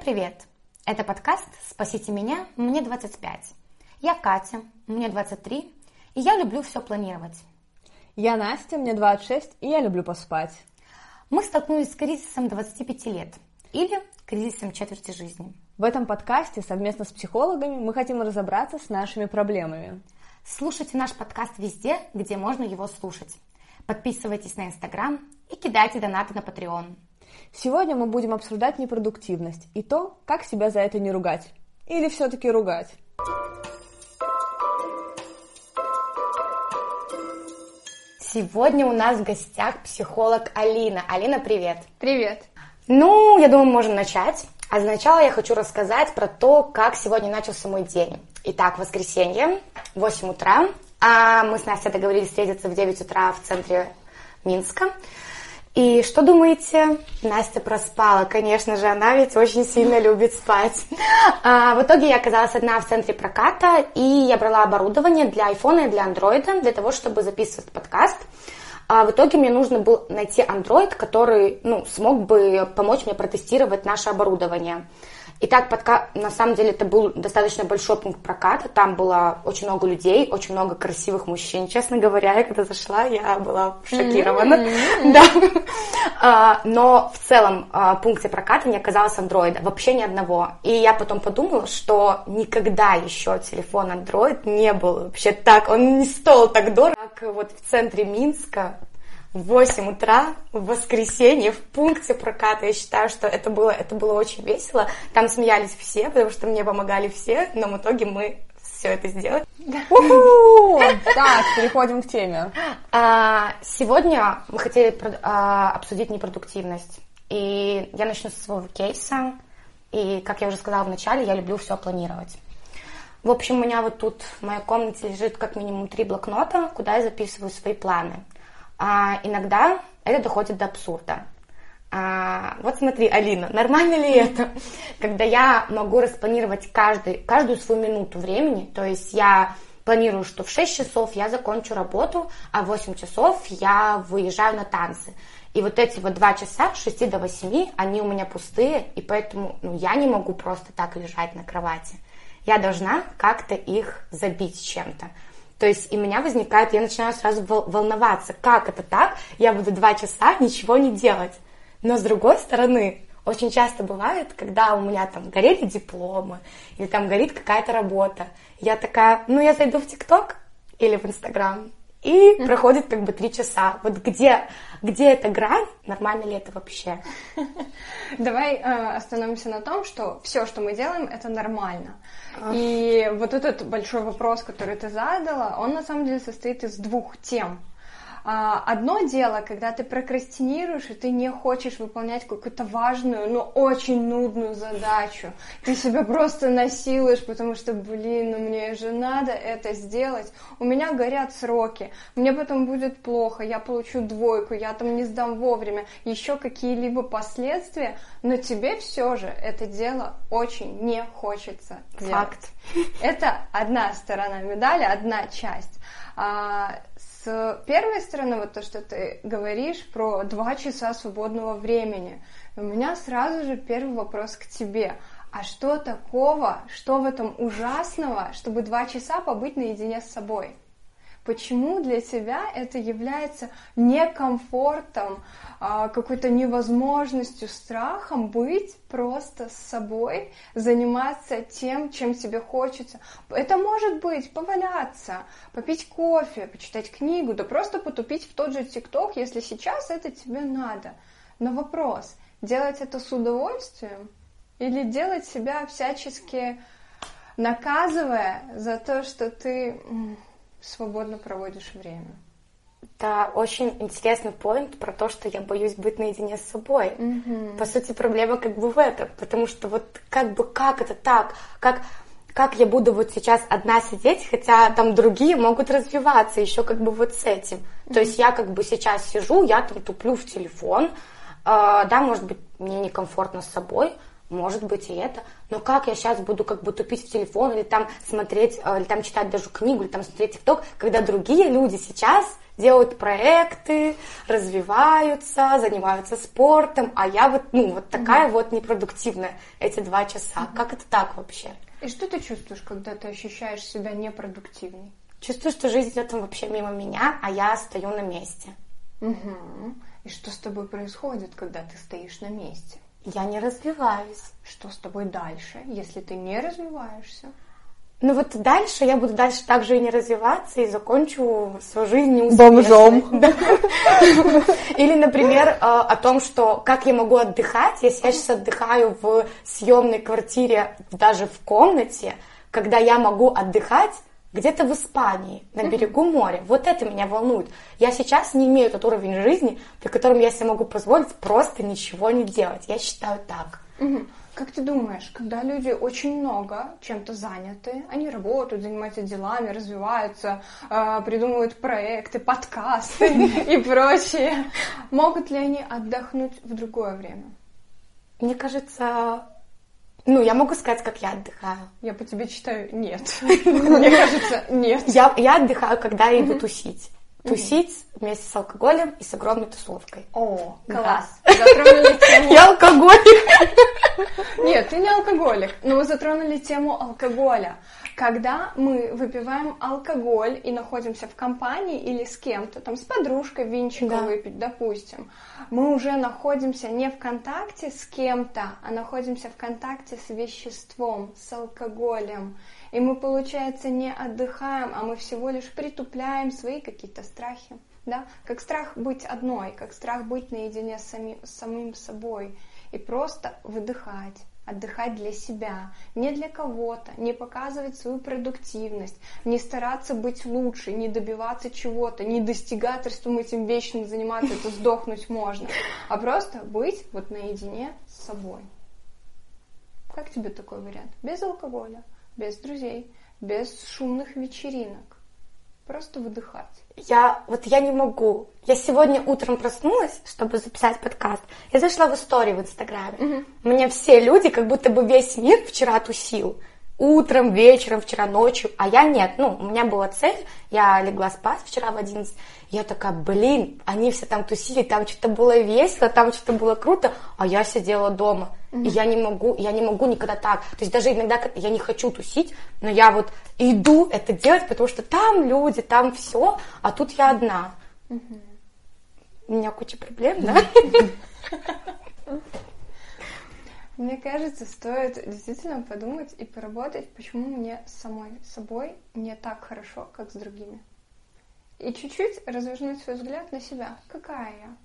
привет! Это подкаст «Спасите меня, мне 25». Я Катя, мне 23, и я люблю все планировать. Я Настя, мне 26, и я люблю поспать. Мы столкнулись с кризисом 25 лет или кризисом четверти жизни. В этом подкасте совместно с психологами мы хотим разобраться с нашими проблемами. Слушайте наш подкаст везде, где можно его слушать. Подписывайтесь на Инстаграм и кидайте донаты на Patreon. Сегодня мы будем обсуждать непродуктивность и то, как себя за это не ругать. Или все-таки ругать. Сегодня у нас в гостях психолог Алина. Алина, привет. Привет. Ну, я думаю, можем начать. А сначала я хочу рассказать про то, как сегодня начался мой день. Итак, воскресенье, 8 утра. А мы с Настей договорились встретиться в 9 утра в центре Минска. И что думаете? Настя проспала. Конечно же, она ведь очень сильно любит спать. А, в итоге я оказалась одна в центре проката, и я брала оборудование для айфона и для андроида, для того, чтобы записывать подкаст. А в итоге мне нужно было найти андроид, который ну, смог бы помочь мне протестировать наше оборудование. Итак, подка... на самом деле это был достаточно большой пункт проката. Там было очень много людей, очень много красивых мужчин. Честно говоря, я когда зашла, я была шокирована. Mm-hmm. Да. А, но в целом а, пункте проката не оказалось андроида, вообще ни одного. И я потом подумала, что никогда еще телефон Android не был вообще так, он не стоил так дорого, как вот в центре Минска в 8 утра в воскресенье в пункте проката. Я считаю, что это было, это было очень весело. Там смеялись все, потому что мне помогали все, но в итоге мы все это сделали. Так, переходим к теме. А, сегодня мы хотели а, обсудить непродуктивность. И я начну со своего кейса. И, как я уже сказала в начале, я люблю все планировать. В общем, у меня вот тут в моей комнате лежит как минимум три блокнота, куда я записываю свои планы. А иногда это доходит до абсурда. А, вот смотри, Алина, нормально ли это, когда я могу распланировать каждый, каждую свою минуту времени, то есть я планирую, что в 6 часов я закончу работу, а в 8 часов я выезжаю на танцы. И вот эти вот два часа, с 6 до 8, они у меня пустые, и поэтому ну, я не могу просто так лежать на кровати. Я должна как-то их забить чем-то. То есть и у меня возникает, я начинаю сразу волноваться, как это так, я буду два часа ничего не делать. Но с другой стороны, очень часто бывает, когда у меня там горели дипломы, или там горит какая-то работа, я такая, ну я зайду в ТикТок или в Инстаграм, и проходит как бы три часа. Вот где, где эта грань, нормально ли это вообще? Давай э, остановимся на том, что все, что мы делаем, это нормально. И вот этот большой вопрос, который ты задала, он на самом деле состоит из двух тем. А, одно дело, когда ты прокрастинируешь, и ты не хочешь выполнять какую-то важную, но очень нудную задачу. Ты себя просто насилуешь, потому что, блин, ну мне же надо это сделать. У меня горят сроки, мне потом будет плохо, я получу двойку, я там не сдам вовремя, еще какие-либо последствия, но тебе все же это дело очень не хочется делать. Факт. Это одна сторона медали, одна часть. С первой стороны, вот то, что ты говоришь про два часа свободного времени, у меня сразу же первый вопрос к тебе. А что такого, что в этом ужасного, чтобы два часа побыть наедине с собой? Почему для тебя это является некомфортом, а, какой-то невозможностью, страхом быть просто с собой, заниматься тем, чем тебе хочется? Это может быть поваляться, попить кофе, почитать книгу, да просто потупить в тот же ТикТок, если сейчас это тебе надо. Но вопрос, делать это с удовольствием или делать себя всячески наказывая за то, что ты свободно проводишь время. Это очень интересный поинт про то, что я боюсь быть наедине с собой. Mm-hmm. По сути, проблема как бы в этом, потому что вот как бы как это так, как как я буду вот сейчас одна сидеть, хотя там другие могут развиваться еще как бы вот с этим. Mm-hmm. То есть я как бы сейчас сижу, я там туплю в телефон, э, да, может быть, мне некомфортно с собой, может быть и это, но как я сейчас буду как бы тупить в телефон или там смотреть, э, или там читать даже книгу, или там смотреть ТикТок, когда другие люди сейчас делают проекты, развиваются, занимаются спортом, а я вот, ну, вот такая угу. вот непродуктивная эти два часа. Угу. Как это так вообще? И что ты чувствуешь, когда ты ощущаешь себя непродуктивной? Чувствую, что жизнь идет вообще мимо меня, а я стою на месте. Угу. И что с тобой происходит, когда ты стоишь на месте? Я не развиваюсь. Что с тобой дальше, если ты не развиваешься? Ну вот дальше я буду дальше также и не развиваться и закончу свою жизнь неуспешной. Бомжом. Или, например, э, о том, что как я могу отдыхать, если я сейчас отдыхаю в съемной квартире, даже в комнате, когда я могу отдыхать где-то в Испании, на берегу моря. Вот это меня волнует. Я сейчас не имею тот уровень жизни, при котором я себе могу позволить просто ничего не делать. Я считаю так. Как ты думаешь, когда люди очень много чем-то заняты, они работают, занимаются делами, развиваются, а, придумывают проекты, подкасты и прочее, могут ли они отдохнуть в другое время? Мне кажется, ну, я могу сказать, как я отдыхаю. Я по тебе читаю нет. Мне кажется, нет. Я, отдыхаю, когда я иду тусить. Тусить вместе с алкоголем и с огромной тусовкой. О, класс. Я алкоголик. Нет, ты не алкоголик, но мы затронули тему алкоголя. Когда мы выпиваем алкоголь и находимся в компании или с кем-то, там с подружкой винчика да. выпить, допустим, мы уже находимся не в контакте с кем-то, а находимся в контакте с веществом, с алкоголем. И мы, получается, не отдыхаем, а мы всего лишь притупляем свои какие-то страхи. Да? Как страх быть одной, как страх быть наедине с, сами, с самим собой. И просто выдыхать отдыхать для себя, не для кого-то, не показывать свою продуктивность, не стараться быть лучше, не добиваться чего-то, не достигательством этим вечным заниматься, это сдохнуть можно, а просто быть вот наедине с собой. Как тебе такой вариант? Без алкоголя, без друзей, без шумных вечеринок. Просто выдыхать. Я вот я не могу. Я сегодня утром проснулась, чтобы записать подкаст. Я зашла в истории в Инстаграме. Угу. Меня все люди, как будто бы весь мир вчера тусил. Утром, вечером, вчера ночью. А я нет. Ну, у меня была цель. Я легла спать вчера в 11. Я такая, блин, они все там тусили, там что-то было весело, там что-то было круто, а я сидела дома. Mm-hmm. И я не могу, я не могу никогда так. То есть даже иногда я не хочу тусить, но я вот иду это делать, потому что там люди, там все, а тут я одна. Mm-hmm. У меня куча проблем, да? Мне кажется, стоит действительно подумать и поработать, почему мне самой собой не так хорошо, как с другими. И чуть-чуть развернуть свой взгляд на себя. Какая я?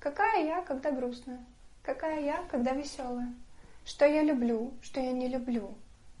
Какая я, когда грустная? Какая я, когда веселая? Что я люблю, что я не люблю?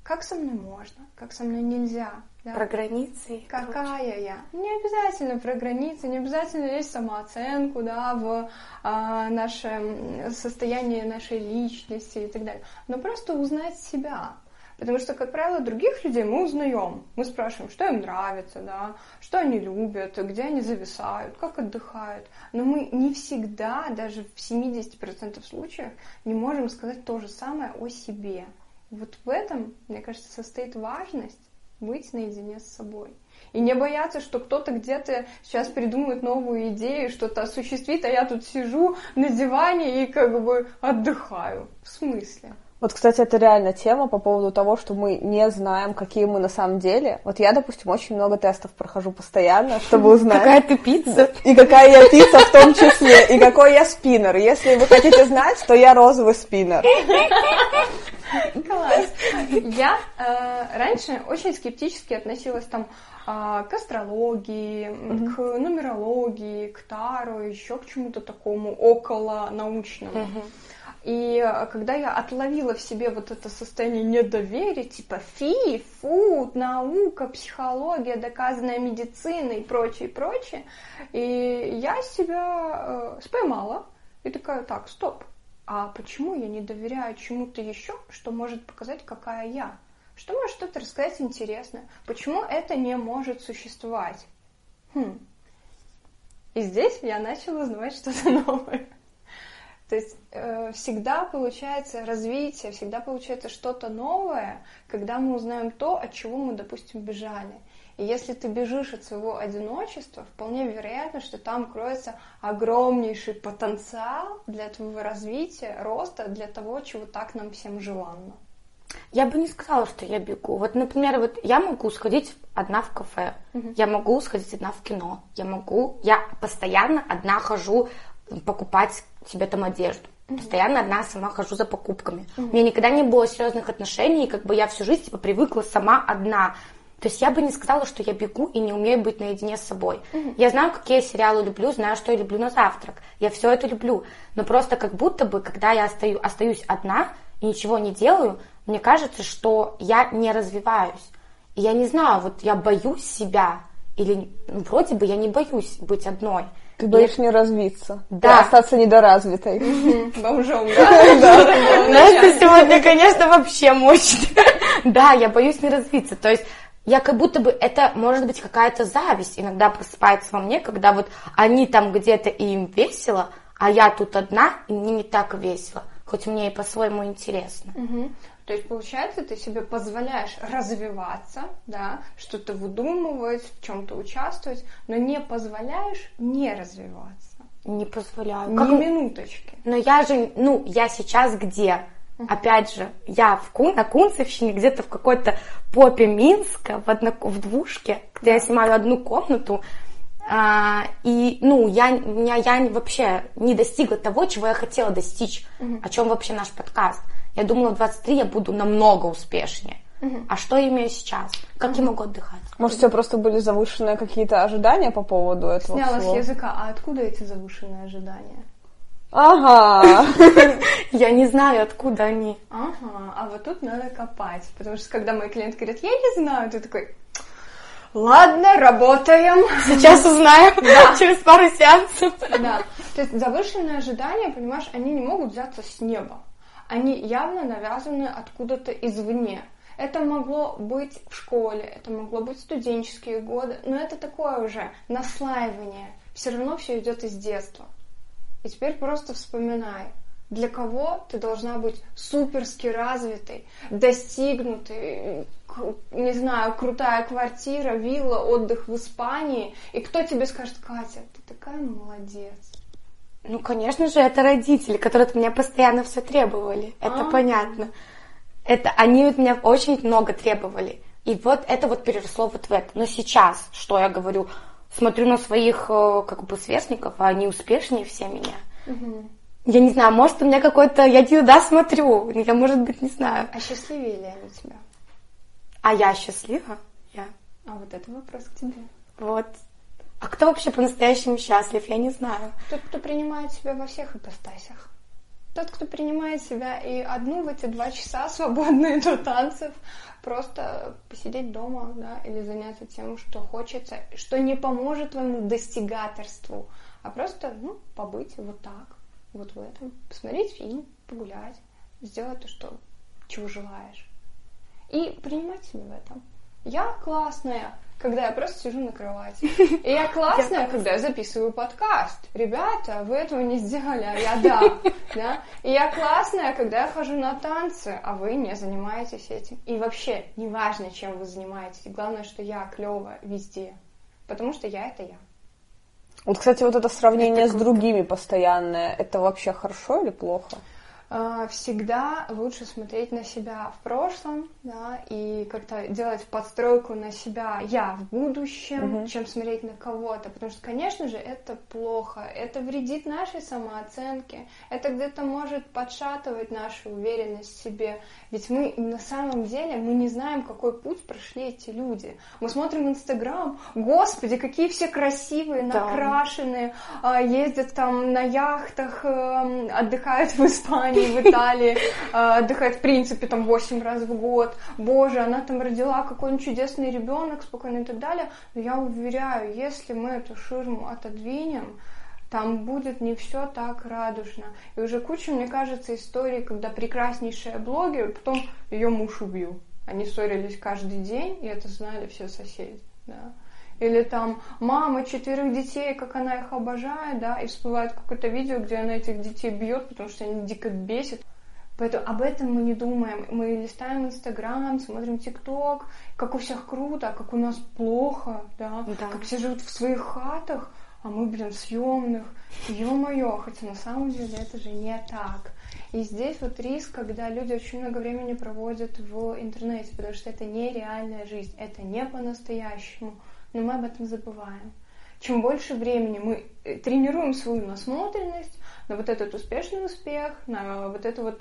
Как со мной можно, как со мной нельзя? Да? Про границы. Какая я? Не обязательно про границы, не обязательно есть самооценку, да, в а, нашем состоянии нашей личности и так далее. Но просто узнать себя, Потому что, как правило, других людей мы узнаем. Мы спрашиваем, что им нравится, да, что они любят, где они зависают, как отдыхают. Но мы не всегда, даже в 70% случаев, не можем сказать то же самое о себе. Вот в этом, мне кажется, состоит важность быть наедине с собой. И не бояться, что кто-то где-то сейчас придумает новую идею, что-то осуществит, а я тут сижу на диване и как бы отдыхаю. В смысле? Вот, кстати, это реально тема по поводу того, что мы не знаем, какие мы на самом деле. Вот я, допустим, очень много тестов прохожу постоянно, чтобы узнать. Какая ты пицца. И какая я пицца в том числе. И какой я спиннер. Если вы хотите знать, то я розовый спиннер. Класс. Я э, раньше очень скептически относилась там э, к астрологии, mm-hmm. к нумерологии, к Таро, еще к чему-то такому около научному. Mm-hmm. И э, когда я отловила в себе вот это состояние недоверия, типа фи, фу, наука, психология, доказанная медициной и прочее, прочее, и я себя э, споймала и такая, так, стоп, а почему я не доверяю чему-то еще, что может показать, какая я? Что может что-то рассказать интересное? Почему это не может существовать? Хм. И здесь я начала узнавать что-то новое. То есть э, всегда получается развитие, всегда получается что-то новое, когда мы узнаем то, от чего мы, допустим, бежали. И если ты бежишь от своего одиночества, вполне вероятно, что там кроется огромнейший потенциал для твоего развития, роста, для того, чего так нам всем желанно. Я бы не сказала, что я бегу. Вот, например, вот я могу сходить одна в кафе, угу. я могу сходить одна в кино, я могу, я постоянно одна хожу покупать себе там одежду. Постоянно одна сама хожу за покупками. Mm-hmm. У меня никогда не было серьезных отношений, и как бы я всю жизнь типа привыкла сама одна. То есть я бы не сказала, что я бегу и не умею быть наедине с собой. Mm-hmm. Я знаю, какие сериалы люблю, знаю, что я люблю на завтрак. Я все это люблю. Но просто как будто бы, когда я остаю, остаюсь одна и ничего не делаю, мне кажется, что я не развиваюсь. И я не знаю, вот я боюсь себя. Или ну, вроде бы я не боюсь быть одной. Ты боишься не развиться. Да. остаться недоразвитой. Бомжом, да? Настя сегодня, конечно, вообще мощная. Да, я боюсь не развиться. То есть я как будто бы это может быть какая-то зависть иногда просыпается во мне, когда вот они там где-то и им весело, а я тут одна, и мне не так весело, хоть мне и по-своему интересно. Угу. То есть, получается, ты себе позволяешь развиваться, да, что-то выдумывать, в чем-то участвовать, но не позволяешь не развиваться. Не позволяю. Ни как... минуточки. Но я же, ну, я сейчас где? Опять же, я в Кун, на Кунцевщине, где-то в какой-то попе Минска, в, одно, в двушке, где я снимаю одну комнату, а, и, ну, я, я, я вообще не достигла того, чего я хотела достичь, mm о чем вообще наш подкаст. Я думала, в 23 я буду намного успешнее. Угу. А что я имею сейчас? Как угу. я могу отдыхать? Может, у тебя просто были завышенные какие-то ожидания по поводу этого Сняла всего? с языка. А откуда эти завышенные ожидания? Ага. Я не знаю, откуда они. Ага, а вот тут надо копать. Потому что когда мой клиент говорит, я не знаю, ты такой, ладно, работаем. Сейчас узнаем да. через пару сеансов. Да. То есть завышенные ожидания, понимаешь, они не могут взяться с неба они явно навязаны откуда-то извне. Это могло быть в школе, это могло быть студенческие годы, но это такое уже наслаивание. Все равно все идет из детства. И теперь просто вспоминай, для кого ты должна быть суперски развитой, достигнутой, не знаю, крутая квартира, вилла, отдых в Испании, и кто тебе скажет, Катя, ты такая молодец. Ну, конечно же, это родители, которые от меня постоянно все требовали. Это А-а-а. понятно. Это они от меня очень много требовали. И вот это вот переросло вот в это. Но сейчас, что я говорю, смотрю на своих э, как бы сверстников, а они успешнее все меня. Угу. Я не знаю, может, у меня какой-то... Я туда смотрю. Я, может быть, не знаю. А счастливее ли они тебя? А я счастлива? Я. А вот это вопрос к тебе. Вот. А кто вообще по-настоящему счастлив, я не знаю. Тот, кто принимает себя во всех ипостасях. Тот, кто принимает себя и одну в эти два часа свободные до танцев, просто посидеть дома, да, или заняться тем, что хочется, что не поможет твоему достигаторству, а просто, ну, побыть вот так, вот в этом, посмотреть фильм, погулять, сделать то, что, чего желаешь. И принимать себя в этом. Я классная, когда я просто сижу на кровати. И я классная, когда я записываю подкаст. Ребята, вы этого не сделали, а я да. да? И я классная, когда я хожу на танцы, а вы не занимаетесь этим. И вообще, неважно, чем вы занимаетесь. Главное, что я клевая везде. Потому что я это я. Вот, кстати, вот это сравнение это с другими постоянное, это вообще хорошо или плохо? А, всегда лучше смотреть на себя в прошлом, да, и как-то делать подстройку на себя я в будущем, угу. чем смотреть на кого-то, потому что, конечно же, это плохо, это вредит нашей самооценке, это где-то может подшатывать нашу уверенность в себе, ведь мы на самом деле мы не знаем, какой путь прошли эти люди. Мы смотрим Инстаграм, господи, какие все красивые, да. накрашенные, а, ездят там на яхтах, эм, отдыхают в Испании Испании, в Италии, а, отдыхает в принципе там 8 раз в год. Боже, она там родила какой-нибудь чудесный ребенок, спокойно и так далее. Но я уверяю, если мы эту ширму отодвинем, там будет не все так радужно. И уже куча, мне кажется, историй, когда прекраснейшая блогер, потом ее муж убил. Они ссорились каждый день, и это знали все соседи. Да. Или там мама четверых детей, как она их обожает, да, и всплывает какое-то видео, где она этих детей бьет, потому что они дико бесит. Поэтому об этом мы не думаем. Мы листаем Инстаграм, смотрим ТикТок, как у всех круто, а как у нас плохо, да? Да. Как все живут в своих хатах, а мы, блин, съемных. Ё-моё, хотя на самом деле это же не так. И здесь вот риск, когда люди очень много времени проводят в интернете, потому что это не реальная жизнь, это не по-настоящему. Но мы об этом забываем. Чем больше времени мы э, тренируем свою насмотренность на вот этот успешный успех, на вот эту вот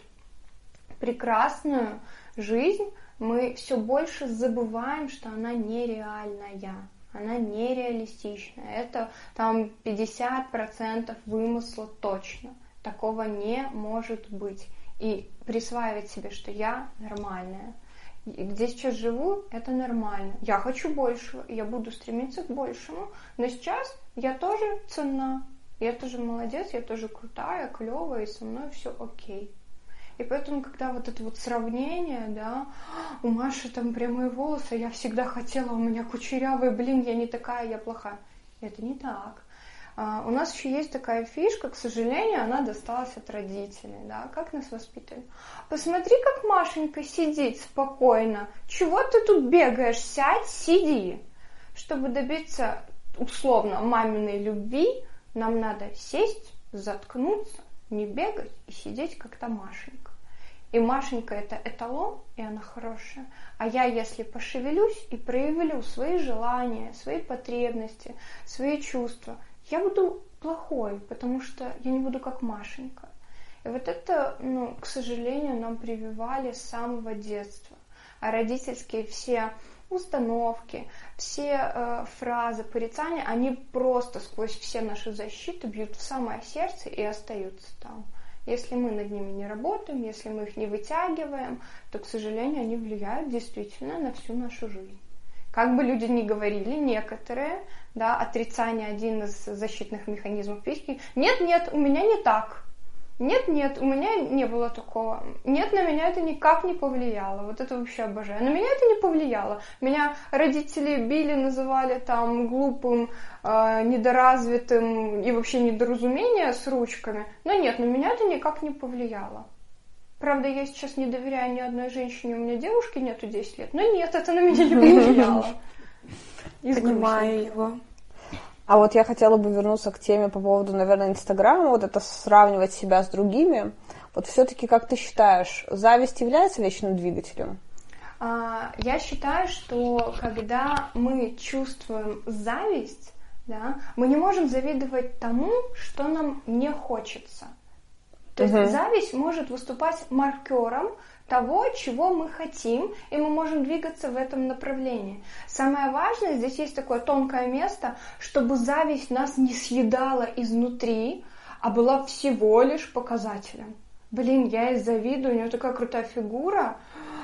прекрасную жизнь, мы все больше забываем, что она нереальная, она нереалистичная. Это там 50% вымысла точно. Такого не может быть. И присваивать себе, что я нормальная. Где сейчас живу, это нормально. Я хочу большего, я буду стремиться к большему. Но сейчас я тоже ценна. Я тоже молодец, я тоже крутая, клевая, и со мной все окей. И поэтому, когда вот это вот сравнение, да, у Маши там прямые волосы, я всегда хотела, у меня кучерявые, блин, я не такая, я плохая. Это не так. А, у нас еще есть такая фишка, к сожалению, она досталась от родителей, да, как нас воспитывали. Посмотри, как Машенька сидит спокойно. Чего ты тут бегаешь? Сядь, сиди. Чтобы добиться условно маминой любви, нам надо сесть, заткнуться, не бегать и сидеть как-то Машенька. И Машенька это эталон, и она хорошая. А я, если пошевелюсь и проявлю свои желания, свои потребности, свои чувства, я буду плохой, потому что я не буду как Машенька. И вот это, ну, к сожалению, нам прививали с самого детства. А родительские все установки, все э, фразы порицания, они просто сквозь все наши защиты бьют в самое сердце и остаются там. Если мы над ними не работаем, если мы их не вытягиваем, то, к сожалению, они влияют действительно на всю нашу жизнь. Как бы люди ни говорили, некоторые, да, отрицание один из защитных механизмов психики. Нет, нет, у меня не так. Нет, нет, у меня не было такого. Нет, на меня это никак не повлияло. Вот это вообще обожаю. На меня это не повлияло. Меня родители били, называли там глупым, э, недоразвитым и вообще недоразумение с ручками. Но нет, на меня это никак не повлияло. Правда, я сейчас не доверяю ни одной женщине, у меня девушки нету 10 лет. Но нет, это на меня не повлияло. Понимаю его. А вот я хотела бы вернуться к теме по поводу, наверное, Инстаграма, вот это сравнивать себя с другими. Вот все-таки, как ты считаешь, зависть является вечным двигателем? А, Я считаю, что когда мы чувствуем зависть, да, мы не можем завидовать тому, что нам не хочется. То есть Мгм. зависть может выступать маркером того, чего мы хотим, и мы можем двигаться в этом направлении. Самое важное, здесь есть такое тонкое место, чтобы зависть нас не съедала изнутри, а была всего лишь показателем. Блин, я ей завидую, у нее такая крутая фигура,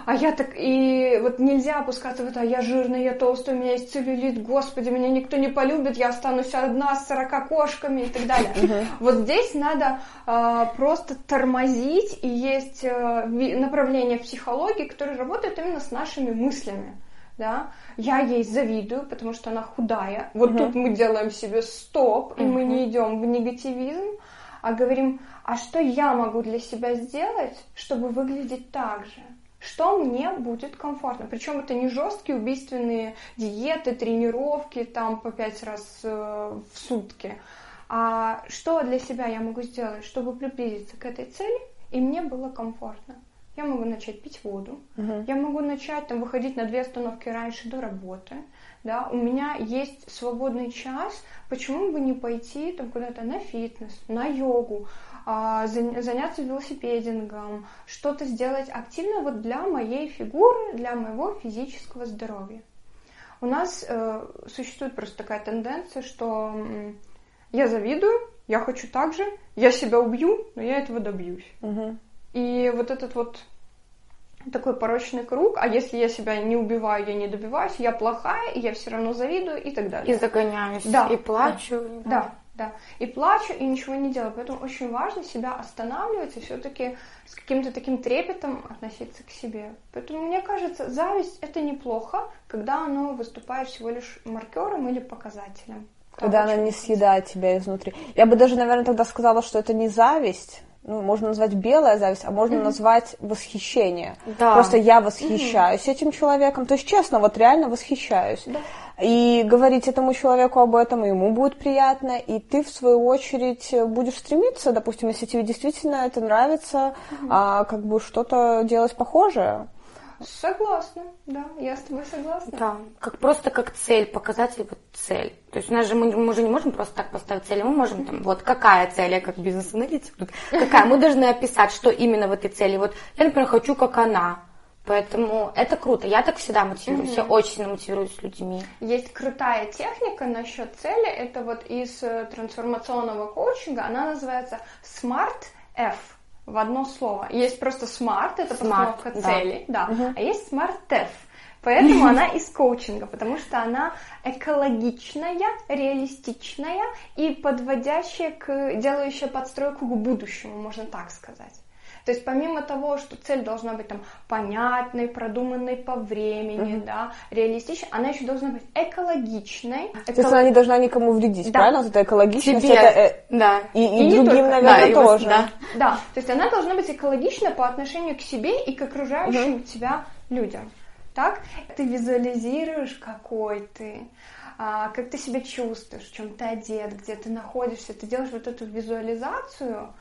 а я так... И вот нельзя опускаться в это, а я жирная, я толстая, у меня есть целлюлит, господи, меня никто не полюбит, я останусь одна с 40 кошками и так далее. Вот здесь надо а, просто тормозить, и есть ви- направление психологии, которое работает именно с нашими мыслями. Да? Я ей завидую, потому что она худая. Вот тут мы делаем себе стоп, и мы не идем в негативизм, а говорим, а что я могу для себя сделать, чтобы выглядеть так же? Что мне будет комфортно? Причем это не жесткие убийственные диеты, тренировки там по пять раз э, в сутки. А что для себя я могу сделать, чтобы приблизиться к этой цели, и мне было комфортно? Я могу начать пить воду, я могу начать там выходить на две остановки раньше до работы, да, у меня есть свободный час, почему бы не пойти там куда-то на фитнес, на йогу, а, зан- заняться велосипедингом, что-то сделать активно вот для моей фигуры, для моего физического здоровья. У нас э, существует просто такая тенденция, что я завидую, я хочу так же, я себя убью, но я этого добьюсь. Мгм. И вот этот вот такой порочный круг, а если я себя не убиваю, я не добиваюсь, я плохая, и я все равно завидую и так далее. И загоняюсь, Да, и плачу. и Да, да. И плачу, и ничего не делаю. Поэтому очень важно себя останавливать и все-таки с каким-то таким трепетом относиться к себе. Поэтому мне кажется, зависть это неплохо, когда оно выступает всего лишь маркером или показателем. Когда она не съедает тебя изнутри. Я бы даже, наверное, тогда сказала, что это не зависть, ну, можно назвать белая зависть, а можно mm-hmm. назвать восхищение. Да. Просто я восхищаюсь mm-hmm. этим человеком. То есть, честно, вот реально восхищаюсь. Да. И говорить этому человеку об этом, ему будет приятно, и ты, в свою очередь, будешь стремиться, допустим, если тебе действительно это нравится, mm-hmm. а, как бы что-то делать похожее. Согласна, да, я с тобой согласна. Да, как просто как цель, показатель вот цель. То есть у нас же мы, мы же не можем просто так поставить цель, мы можем там, вот какая цель, я как бизнес-аналитик, какая, мы должны описать, что именно в этой цели. Вот я, например, хочу как она, Поэтому это круто. Я так всегда мотивируюсь. Угу. Я очень сильно мотивируюсь людьми. Есть крутая техника насчет цели. Это вот из э, трансформационного коучинга. Она называется Smart F в одно слово. Есть просто smart, это smart, постановка да. цели, да, угу. а есть F. Поэтому она из коучинга, потому что она экологичная, реалистичная и подводящая к, делающая подстройку к будущему, можно так сказать. То есть помимо того, что цель должна быть там понятной, продуманной по времени, mm-hmm. да, реалистичной, она еще должна быть экологичной. То есть она не должна никому вредить, да. правильно? Вот это экологичность, Тебе. это э... да. и, и, и другим, только... наверное, да, тоже. да. да, то есть она должна быть экологична по отношению к себе и к окружающим mm-hmm. тебя людям. Так? Ты визуализируешь, какой ты, а, как ты себя чувствуешь, в чем ты одет, где ты находишься. Ты делаешь вот эту визуализацию,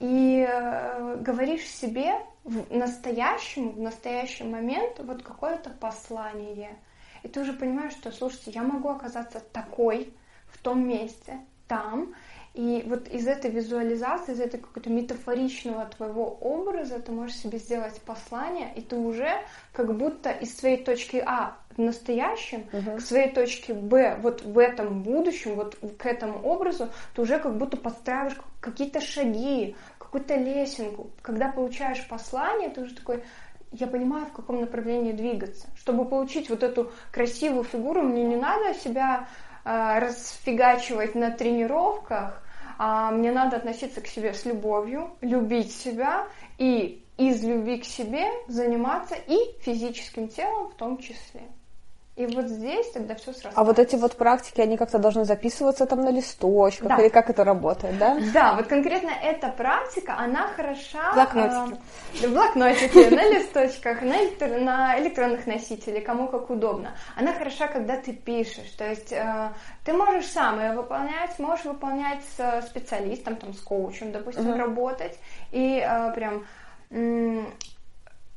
и э, говоришь себе в настоящем, в настоящий момент вот какое-то послание. И ты уже понимаешь, что, слушайте, я могу оказаться такой в том месте, там, и вот из этой визуализации, из этой какого-то метафоричного твоего образа ты можешь себе сделать послание, и ты уже как будто из своей точки А в настоящем uh-huh. к своей точке Б вот в этом будущем, вот к этому образу, ты уже как будто подстраиваешь какие-то шаги, какую-то лесенку. Когда получаешь послание, ты уже такой, я понимаю, в каком направлении двигаться. Чтобы получить вот эту красивую фигуру, мне не надо себя э, расфигачивать на тренировках, а мне надо относиться к себе с любовью, любить себя и из любви к себе заниматься и физическим телом в том числе. И вот здесь тогда все сразу. А вот эти вот практики, они как-то должны записываться там на листочках, да. или как это работает, да? Да, вот конкретно эта практика, она хороша... Блокнотики. Э, блокнотики, на листочках, на, на электронных носителях, кому как удобно. Она хороша, когда ты пишешь, то есть э, ты можешь сам ее выполнять, можешь выполнять с специалистом, там, с коучем, допустим, угу. работать, и э, прям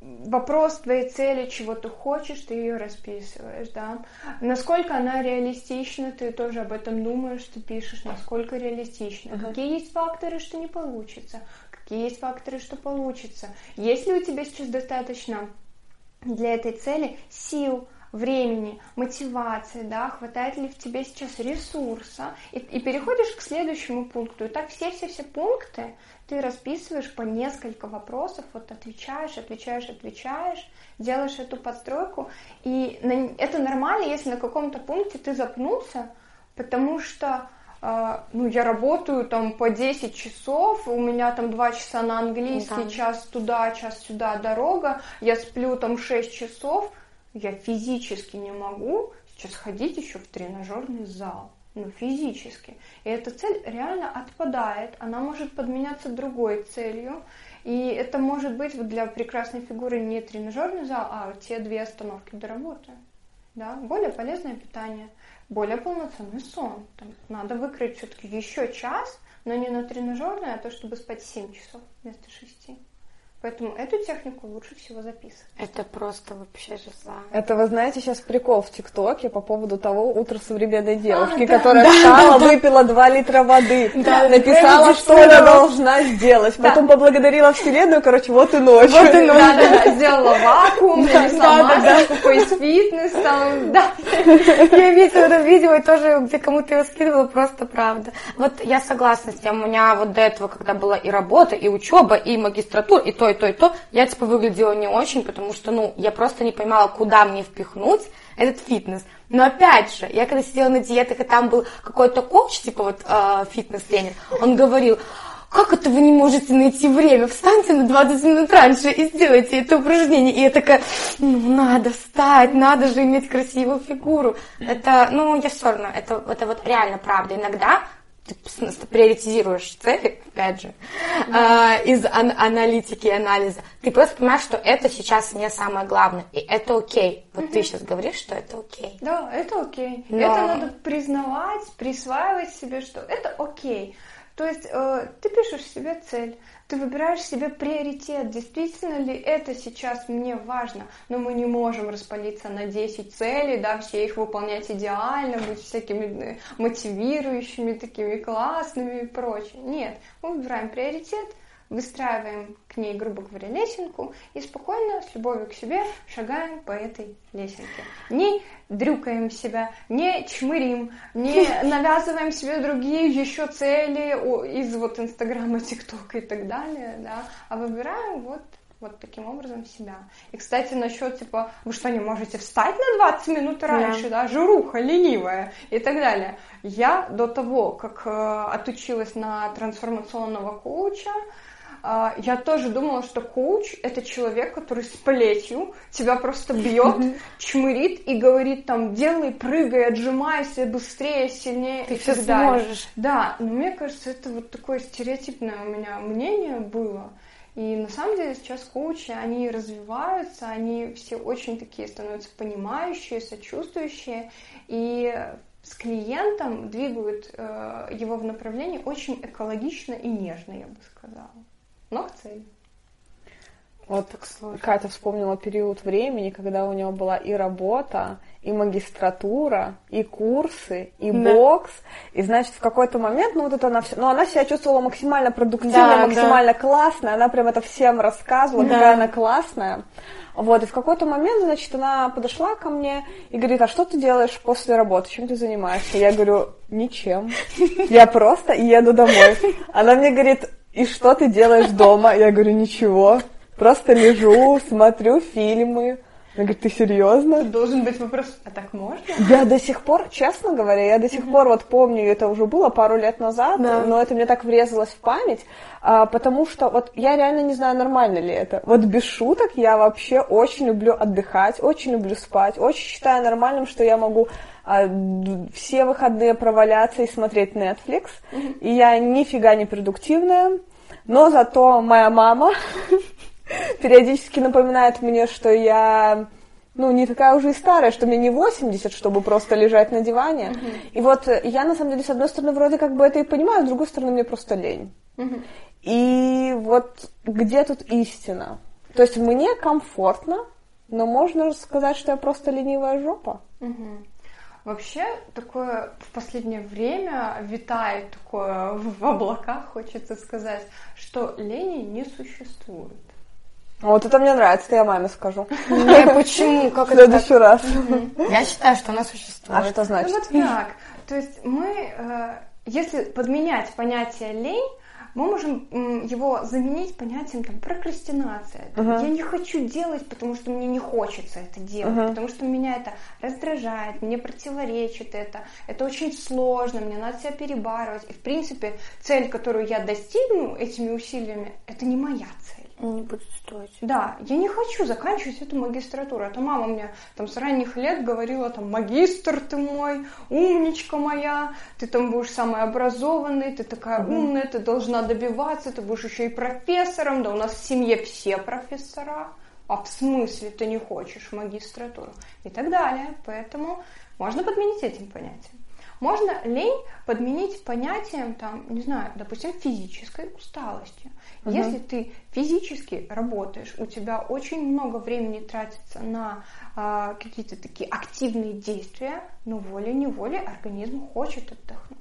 вопрос твоей цели, чего ты хочешь, ты ее расписываешь, да. Насколько она реалистична, ты тоже об этом думаешь, ты пишешь, насколько реалистична. Uh-huh. Какие есть факторы, что не получится, какие есть факторы, что получится. Есть ли у тебя сейчас достаточно для этой цели сил, времени, мотивации, да, хватает ли в тебе сейчас ресурса, и, и переходишь к следующему пункту. И так все-все-все пункты ты расписываешь по несколько вопросов, вот отвечаешь, отвечаешь, отвечаешь, делаешь эту подстройку, и на, это нормально, если на каком-то пункте ты запнулся, потому что Uh, ну, я работаю там по 10 часов, у меня там 2 часа на английский, да. час туда, час сюда дорога, я сплю там 6 часов, я физически не могу сейчас ходить еще в тренажерный зал. Ну, физически. И эта цель реально отпадает. Она может подменяться другой целью. И это может быть вот для прекрасной фигуры не тренажерный зал, а те две остановки до работы. Да? Более полезное питание, более полноценный сон. Там надо выкроить все-таки еще час, но не на тренажерный, а то, чтобы спать 7 часов вместо 6. Поэтому эту технику лучше всего записывать. Это просто вообще жиза. Это, вы знаете, сейчас прикол в ТикТоке по поводу того утра современной девушки, а, да, которая да, встала, да, выпила 2 литра воды, да, написала, что она должна сделать, потом поблагодарила Вселенную, короче, вот и ночь. Вот и ночь. Да, да, да, сделала вакуум, нанесла маску, какой фитнес там, да. Я видела это видео и тоже где кому-то его скидывала, просто правда. Вот я согласна с тем, у меня вот до этого, когда была и работа, и учеба, и магистратура, и то, и то, и то, я типа выглядела не очень, потому что, ну, я просто не понимала, куда мне впихнуть этот фитнес. Но опять же, я когда сидела на диетах, и там был какой-то коуч, типа вот э, фитнес-тренер, он говорил, как это вы не можете найти время? Встаньте на 20 минут раньше и сделайте это упражнение. И я такая, ну, надо встать, надо же иметь красивую фигуру. Это, ну, я все равно, это, это вот реально правда. Иногда ты приоритизируешь цели, опять же, да. э, из ан- аналитики и анализа. Ты просто понимаешь, что это сейчас не самое главное, и это окей. Вот угу. ты сейчас говоришь, что это окей. Да, это окей. Но... Это надо признавать, присваивать себе, что это окей. То есть э, ты пишешь себе цель, ты выбираешь себе приоритет, действительно ли это сейчас мне важно, но мы не можем распалиться на 10 целей, да, все их выполнять идеально, быть всякими э, мотивирующими, такими классными и прочее. Нет, мы выбираем приоритет, выстраиваем к ней, грубо говоря, лесенку и спокойно, с любовью к себе шагаем по этой лесенке. Не дрюкаем себя, не чмырим, не навязываем себе другие еще цели из вот Инстаграма, ТикТока и так далее, да, а выбираем вот вот таким образом себя. И, кстати, насчет, типа, вы что, не можете встать на 20 минут раньше, да, да? жируха, ленивая и так далее. Я до того, как э, отучилась на трансформационного коуча, я тоже думала, что коуч — это человек, который с плетью тебя просто бьет, чмырит и говорит там, делай, прыгай, отжимайся быстрее, сильнее Ты и все так далее. сможешь. Да, но мне кажется, это вот такое стереотипное у меня мнение было. И на самом деле сейчас коучи, они развиваются, они все очень такие становятся понимающие, сочувствующие, и с клиентом двигают э, его в направлении очень экологично и нежно, я бы сказала но к цели. Вот Катя вспомнила период времени, когда у нее была и работа, и магистратура, и курсы, и да. бокс. И значит, в какой-то момент, ну вот это она все, ну она себя чувствовала максимально продуктивно, да, максимально да. классно. Она прям это всем рассказывала, да. какая она классная. Вот, и в какой-то момент, значит, она подошла ко мне и говорит, а что ты делаешь после работы, чем ты занимаешься? Я говорю, ничем. Я просто еду домой. Она мне говорит, и что ты делаешь дома? Я говорю, ничего, просто лежу, смотрю фильмы. Она говорит, ты серьезно? Должен быть вопрос, а так можно? Я до сих пор, честно говоря, я до сих пор вот помню, это уже было пару лет назад, да. но это мне так врезалось в память, а, потому что вот я реально не знаю, нормально ли это. Вот без шуток я вообще очень люблю отдыхать, очень люблю спать, очень считаю нормальным, что я могу а, все выходные проваляться и смотреть Netflix. Mm-hmm. И я нифига не продуктивная. Но зато моя мама периодически напоминает мне, что я ну, не такая уже и старая, что мне не 80, чтобы просто лежать на диване. Uh-huh. И вот я, на самом деле, с одной стороны, вроде как бы это и понимаю, с другой стороны, мне просто лень. Uh-huh. И вот где тут истина? То есть мне комфортно, но можно сказать, что я просто ленивая жопа. Uh-huh. Вообще, такое в последнее время витает такое в облаках, хочется сказать, что лени не существует. Вот это мне нравится, это я маме скажу. Не, почему? Как в следующий раз. Я считаю, что она существует. А что значит? Ну вот так. То есть мы, э, если подменять понятие лень, мы можем его заменить понятием там прокрастинация. Uh-huh. Я не хочу делать, потому что мне не хочется это делать, uh-huh. потому что меня это раздражает, мне противоречит это, это очень сложно, мне надо себя перебарывать. И в принципе цель, которую я достигну этими усилиями, это не моя цель не будет стоить. Да, я не хочу заканчивать эту магистратуру. Это мама мне там с ранних лет говорила, там, магистр ты мой, умничка моя, ты там будешь самый образованный, ты такая угу. умная, ты должна добиваться, ты будешь еще и профессором, да у нас в семье все профессора. А в смысле ты не хочешь магистратуру? И так далее. Поэтому можно подменить этим понятием. Можно лень подменить понятием, там, не знаю, допустим, физической усталости. Угу. Если ты физически работаешь, у тебя очень много времени тратится на а, какие-то такие активные действия, но волей-неволей организм хочет отдохнуть.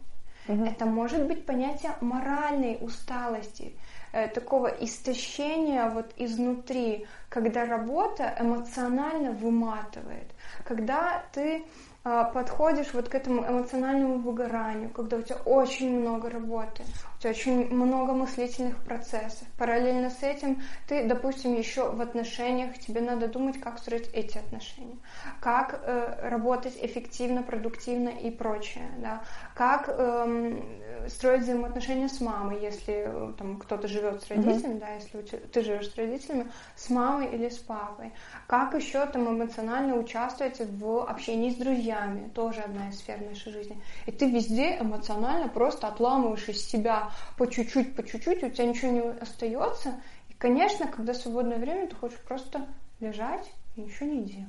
Угу. Это может быть понятие моральной усталости, э, такого истощения вот изнутри, когда работа эмоционально выматывает, когда ты подходишь вот к этому эмоциональному выгоранию, когда у тебя очень много работы, у тебя очень много мыслительных процессов. Параллельно с этим ты, допустим, еще в отношениях, тебе надо думать, как строить эти отношения, как э, работать эффективно, продуктивно и прочее, да, как эм, строить взаимоотношения с мамой, если э, там кто-то живет с родителями, mm-hmm. да, если ты живешь с родителями, с мамой или с папой. Как еще там эмоционально участвовать в общении с друзьями, тоже одна из сфер нашей жизни. И ты везде эмоционально просто отламываешь из себя по чуть-чуть, по чуть-чуть, у тебя ничего не остается. И, конечно, когда свободное время, ты хочешь просто лежать и ничего не делать.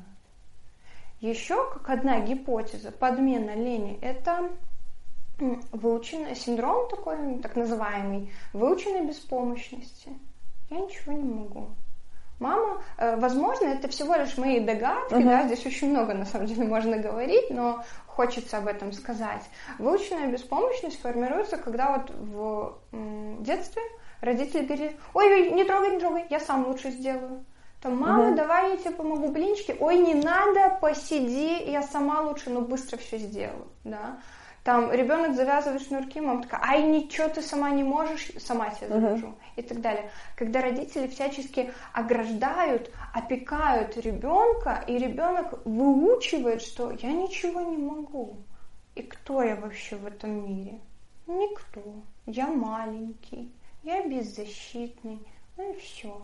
Еще как одна гипотеза подмена лени – это выученный синдром такой, так называемый, выученной беспомощности. Я ничего не могу. Мама, э, возможно, это всего лишь мои догадки, uh-huh. да, здесь очень много на самом деле можно говорить, но хочется об этом сказать. Выученная беспомощность формируется, когда вот в детстве родители говорили, ой, не трогай, не трогай, я сам лучше сделаю. Там, мама, угу. давай я тебе помогу блинчики. Ой, не надо, посиди, я сама лучше, но быстро все сделаю, да. Там ребенок завязывает шнурки, мама такая, ай, ничего ты сама не можешь, сама тебе завяжу. Uh-huh. И так далее. Когда родители всячески ограждают, опекают ребенка, и ребенок выучивает, что я ничего не могу. И кто я вообще в этом мире? Никто. Я маленький, я беззащитный, ну и все.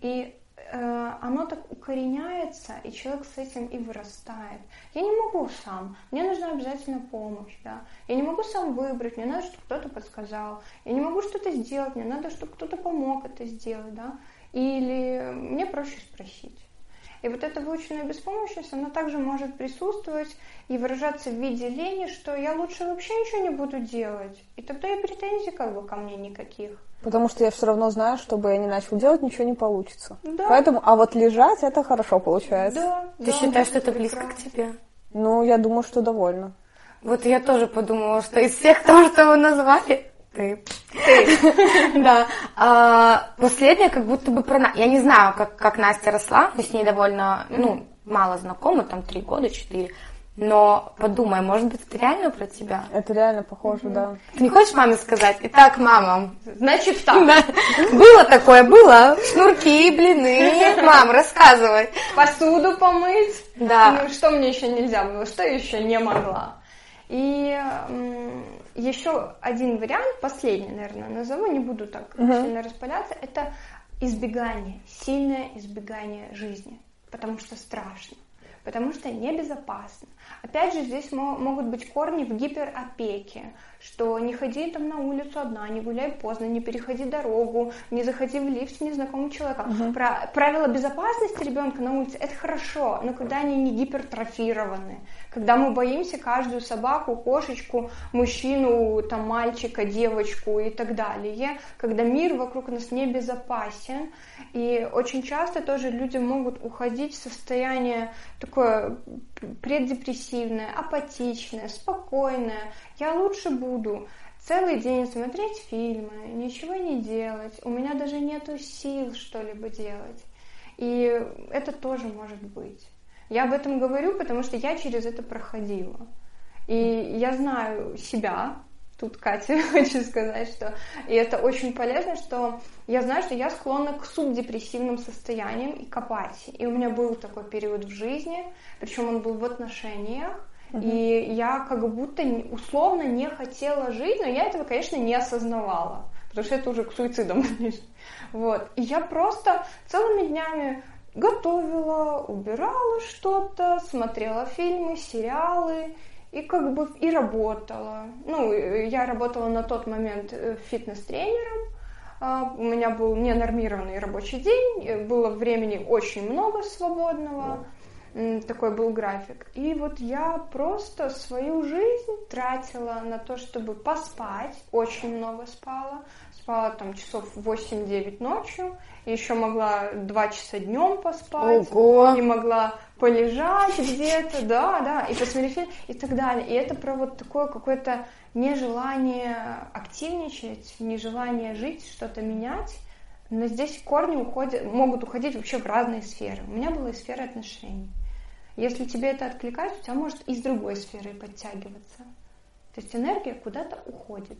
И оно так укореняется, и человек с этим и вырастает. Я не могу сам, мне нужна обязательно помощь, да. Я не могу сам выбрать, мне надо, чтобы кто-то подсказал. Я не могу что-то сделать, мне надо, чтобы кто-то помог это сделать, да. Или мне проще спросить. И вот эта выученная беспомощность, она также может присутствовать и выражаться в виде лени, что я лучше вообще ничего не буду делать. И тогда и претензий как бы ко мне никаких. Потому что я все равно знаю, чтобы я не начал делать, ничего не получится. Да. Поэтому, а вот лежать это хорошо получается. Да. Ты да, считаешь, что это близко к тебе? Ну, я думаю, что довольно. Вот я тоже подумала, что из всех того, что вы назвали, ты. Ты. Да. А, последняя как будто бы про... Я не знаю, как, как Настя росла. Мы с ней довольно, ну, мало знакомы, там три года, четыре. Но подумай, может быть, это реально про тебя? Это реально похоже, mm-hmm. да. Ты не хочешь маме сказать? Итак, мама, значит так. Да. Было такое, было. Шнурки, блины. Мам, рассказывай. Посуду помыть. Да. Ну, что мне еще нельзя было? Что еще не могла? И еще один вариант, последний, наверное, назову, не буду так uh-huh. сильно распаляться, это избегание, сильное избегание жизни, потому что страшно, потому что небезопасно. Опять же, здесь могут быть корни в гиперопеке, что не ходи там на улицу одна, не гуляй поздно, не переходи дорогу, не заходи в лифт с незнакомым человеком. Угу. Про, правила безопасности ребенка на улице это хорошо, но когда они не гипертрофированы, когда мы боимся каждую собаку, кошечку, мужчину, там, мальчика, девочку и так далее, когда мир вокруг нас небезопасен, и очень часто тоже люди могут уходить в состояние такое преддепрессивное, апатичное, спокойное. Я лучше буду целый день смотреть фильмы, ничего не делать. У меня даже нету сил что-либо делать. И это тоже может быть. Я об этом говорю, потому что я через это проходила. И я знаю себя, тут Катя хочу сказать, что и это очень полезно, что я знаю, что я склонна к субдепрессивным состояниям и к апатии. И у меня был такой период в жизни, причем он был в отношениях, uh и я как будто условно не хотела жить, но я этого, конечно, не осознавала, потому что это уже к суицидам. Вот. И я просто целыми днями готовила, убирала что-то, смотрела фильмы, сериалы и как бы и работала. Ну, я работала на тот момент э, фитнес-тренером, а, у меня был ненормированный рабочий день, э, было времени очень много свободного, такой был график. И вот я просто свою жизнь тратила на то, чтобы поспать, очень много спала, спала там часов 8-9 ночью, еще могла 2 часа днем поспать, Ого. и могла полежать где-то, да, да, и посмотреть фильм, и так далее. И это про вот такое какое-то нежелание активничать, нежелание жить, что-то менять. Но здесь корни уходят, могут уходить вообще в разные сферы. У меня была и сфера отношений. Если тебе это откликается, у тебя может из другой сферы подтягиваться. То есть энергия куда-то уходит.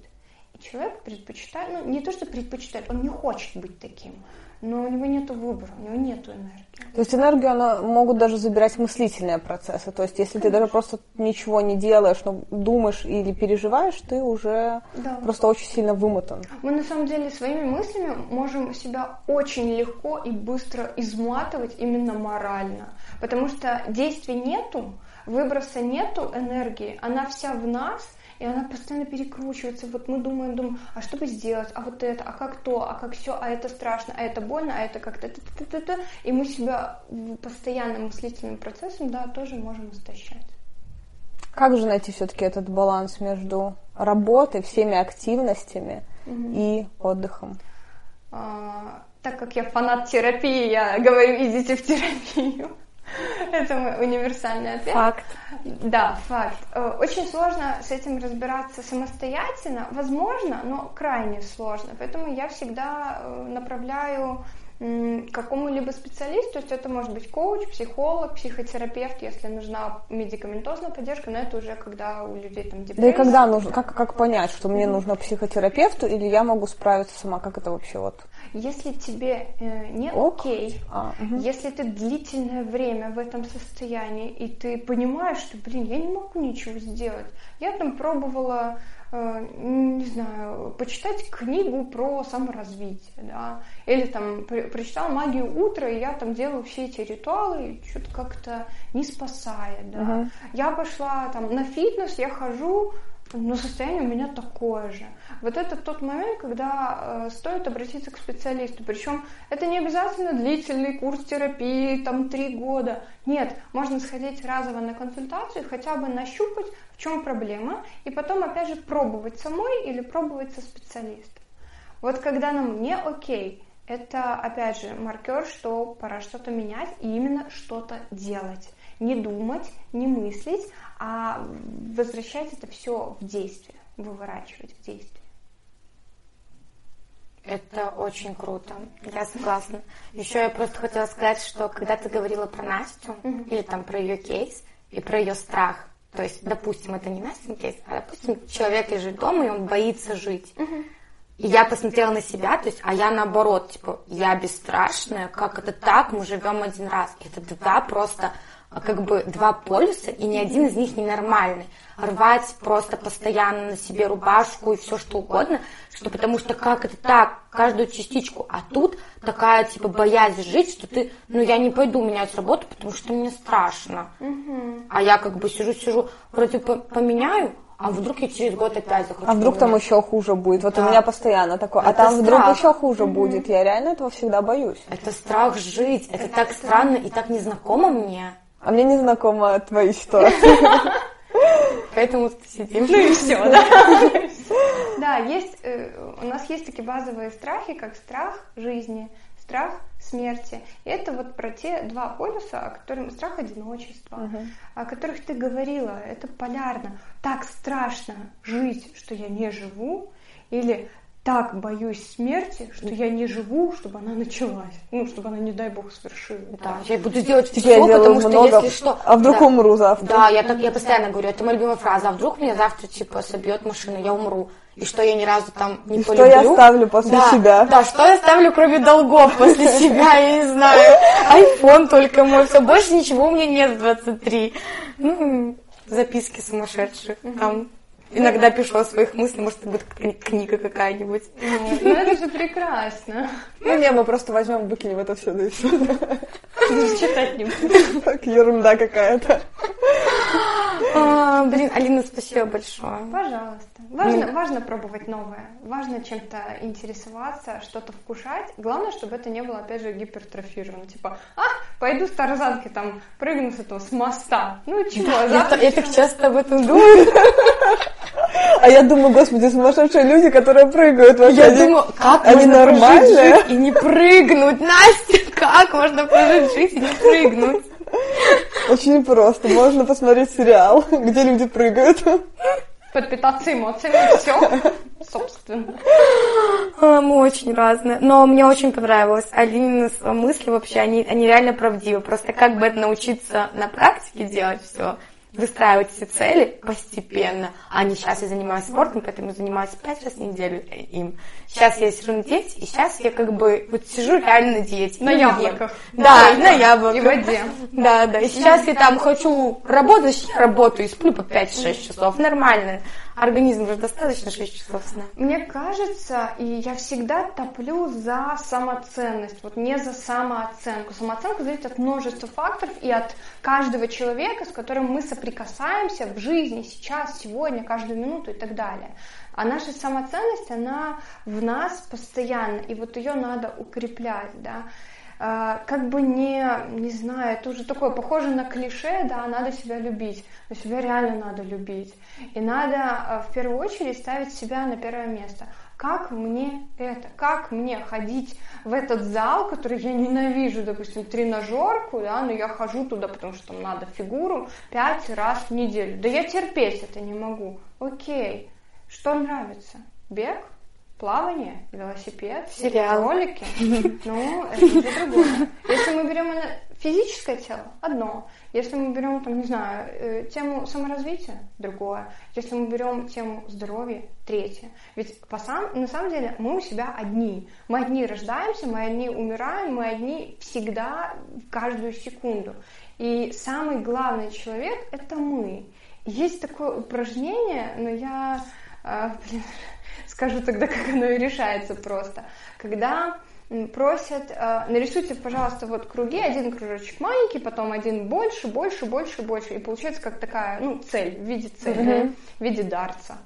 Человек предпочитает, ну не то, что предпочитает, он не хочет быть таким но у него нет выбора, у него нет энергии. То есть энергию она могут даже забирать мыслительные процессы. То есть если Конечно. ты даже просто ничего не делаешь, но думаешь или переживаешь, ты уже да. просто очень сильно вымотан. Мы на самом деле своими мыслями можем себя очень легко и быстро изматывать именно морально. Потому что действий нету, выброса нету энергии, она вся в нас, и она постоянно перекручивается. Вот мы думаем, думаем, а что бы сделать, а вот это, а как то, а как все, а это страшно, а это больно, а это как-то, и мы себя постоянным мыслительным процессом, да, тоже можем истощать. Как же найти все-таки этот баланс между работой, всеми активностями угу. и отдыхом? А, так как я фанат терапии, я говорю, идите в терапию. Это мой универсальный ответ. Факт. Да, факт. Э, очень сложно с этим разбираться самостоятельно, возможно, но крайне сложно. Поэтому я всегда э, направляю какому-либо специалисту, то есть это может быть коуч, психолог, психотерапевт, если нужна медикаментозная поддержка, но это уже когда у людей там депрессия. Да и когда нужно, как, как понять, что мне нужно психотерапевту или я могу справиться сама, как это вообще вот? Если тебе э, не Ок. окей, а, угу. если ты длительное время в этом состоянии, и ты понимаешь, что, блин, я не могу ничего сделать. Я там пробовала Э, не знаю, почитать книгу про саморазвитие, да, или там прочитал магию утра, и я там делаю все эти ритуалы, и что-то как-то не спасает, да. Uh-huh. Я пошла там на фитнес, я хожу, но состояние у меня такое же. Вот это тот момент, когда э, стоит обратиться к специалисту. Причем это не обязательно длительный курс терапии, там три года. Нет, можно сходить разово на консультацию, хотя бы нащупать, в чем проблема, и потом опять же пробовать самой или пробовать со специалистом. Вот когда нам не окей, это опять же маркер, что пора что-то менять и именно что-то делать. Не думать, не мыслить, а возвращать это все в действие, выворачивать в действие. Это очень круто. Я согласна. Еще я просто хотела сказать, что когда ты говорила про Настю mm-hmm. или там про ее кейс и про ее страх, то есть, допустим, это не Настин кейс, а допустим, человек лежит дома и он боится жить. Mm-hmm. И я посмотрела на себя, то есть, а я наоборот, типа, я бесстрашная, как это так, мы живем один раз. Это два просто как бы два полюса, и ни один из них не нормальный. Рвать просто постоянно на себе рубашку и все что угодно, что потому что как это так, каждую частичку, а тут такая типа боязнь жить, что ты, ну я не пойду менять работу, потому что мне страшно. Угу. А я как бы сижу-сижу, вроде поменяю, а вдруг я через год опять захочу. А вдруг там еще хуже будет? Вот да. у меня постоянно такое. А это а там страх. вдруг еще хуже угу. будет. Я реально этого всегда боюсь. Это страх жить. Это, это так странно и так незнакомо мне. А мне не знакома твои ситуации. Поэтому сидим. Ну и все, да. Да, есть, э, у нас есть такие базовые страхи, как страх жизни, страх смерти. И это вот про те два полюса, о которых страх одиночества, о которых ты говорила. Это полярно. Так страшно жить, что я не живу, или так боюсь смерти, что я не живу, чтобы она началась. Ну, чтобы она, не дай бог, свершилась. Да, я буду делать все, я потому что много, если что... А вдруг да, умру завтра? Да, я, так, я постоянно говорю, это моя любимая фраза, а вдруг меня завтра, типа, собьет машина, я умру. И что я ни разу там не и полюблю. что я оставлю после да, себя. Да, что я оставлю, кроме долгов после себя, я не знаю. Айфон только мой, все, больше ничего у меня нет в 23. Ну, записки сумасшедшие, там Иногда пишу о своих мыслях, может, это будет книга какая-нибудь. Ну, это же прекрасно. Ну, не, мы просто возьмем, выкинем это все, да и все. Читать не будем. Так, ерунда какая-то. А, блин, Алина, спасибо большое. Пожалуйста. Важно, mm. важно пробовать новое, важно чем-то интересоваться, что-то вкушать. Главное, чтобы это не было, опять же, гипертрофировано. Типа, а, пойду с тарзанки там прыгну с этого, с моста. Ну чего, завтра... Я, я так часто об этом думаю. А я думаю, господи, сумасшедшие люди, которые прыгают вообще. Я думаю, как они можно нормальные? и не прыгнуть, Настя, как можно прожить жизнь и не прыгнуть? Очень просто. Можно посмотреть сериал, где люди прыгают подпитаться эмоциями, все, собственно. А, мы очень разные. Но мне очень понравилось. Алины мысли вообще, они, они реально правдивы. Просто как бы это научиться на практике делать все, выстраивать эти цели постепенно. А не сейчас я занимаюсь спортом, поэтому занимаюсь пять раз в неделю им. Сейчас я сижу на диете, и сейчас я как бы вот сижу реально на диете. На яблоках. Да, на яблоках. И воде. Да, да. И сейчас я там хочу работать, я работаю и сплю по 5-6 часов. Нормально. Организм уже достаточно 6 часов сна. Мне кажется, и я всегда топлю за самоценность, вот не за самооценку. Самооценка зависит от множества факторов и от каждого человека, с которым мы соприкасаемся в жизни, сейчас, сегодня, каждую минуту и так далее. А наша самоценность, она в нас постоянно, и вот ее надо укреплять, да. А, как бы не, не знаю, это уже такое похоже на клише, да, надо себя любить, но себя реально надо любить. И надо а, в первую очередь ставить себя на первое место. Как мне это? Как мне ходить в этот зал, который я ненавижу, допустим, тренажерку, да, но я хожу туда, потому что там надо фигуру пять раз в неделю. Да я терпеть это не могу. Окей. Что нравится? Бег? Плавание, велосипед, Сериал. ролики, ну, это уже другое. Если мы берем физическое тело, одно. Если мы берем, там, не знаю, э, тему саморазвития, другое. Если мы берем тему здоровья, третье. Ведь по сам, на самом деле мы у себя одни. Мы одни рождаемся, мы одни умираем, мы одни всегда, каждую секунду. И самый главный человек – это мы. Есть такое упражнение, но я, э, блин, скажу тогда, как оно и решается просто. Когда просят, э, нарисуйте, пожалуйста, вот круги, один кружочек маленький, потом один больше, больше, больше, больше, и получается как такая, ну, цель, в виде цели, mm-hmm. в виде дарца.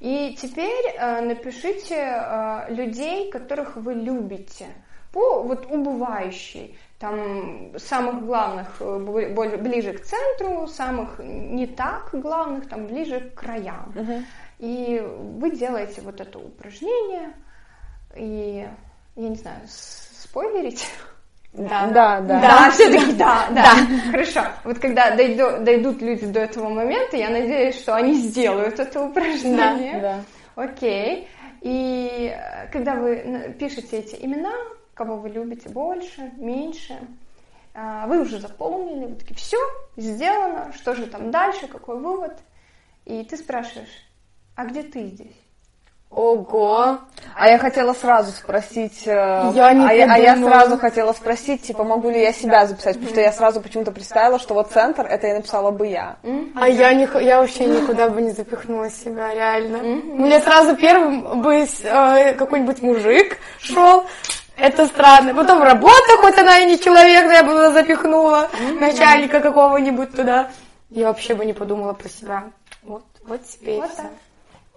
И теперь э, напишите э, людей, которых вы любите, по вот убывающей, там самых главных ближе к центру, самых не так главных, там ближе к краям. Uh-huh. И вы делаете вот это упражнение, и, я не знаю, спойлерить? Да, да, да. Да, все-таки да, да, да. Хорошо. Вот когда дойду, дойдут люди до этого момента, я надеюсь, что они сделают это упражнение. Да, да. Окей. И э, когда вы пишете эти имена, кого вы любите больше, меньше, э, вы уже заполнили, вы такие, все, сделано, что же там дальше, какой вывод? И ты спрашиваешь, а где ты здесь? Ого! А я хотела сразу спросить, э, я не а, я, а я сразу хотела спросить, типа, могу ли я себя записать, потому что я сразу почему-то представила, что вот центр, это я написала бы я. А я, не, я вообще никуда бы не запихнула себя, реально. Мне сразу первым бы э, какой-нибудь мужик шел, это странно. Потом работа, хоть она и не человек, но я бы запихнула начальника какого-нибудь туда. Я вообще бы не подумала про себя. Вот, вот теперь вот все. Так.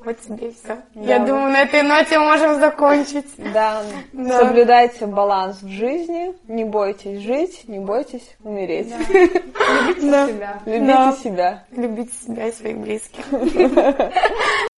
Вот тебе все. Да. Я думаю, на этой ноте можем закончить. Да. да. Соблюдайте баланс в жизни, не бойтесь жить, не бойтесь умереть. Да. Любите себя. Любите себя. Любите себя и своих близких.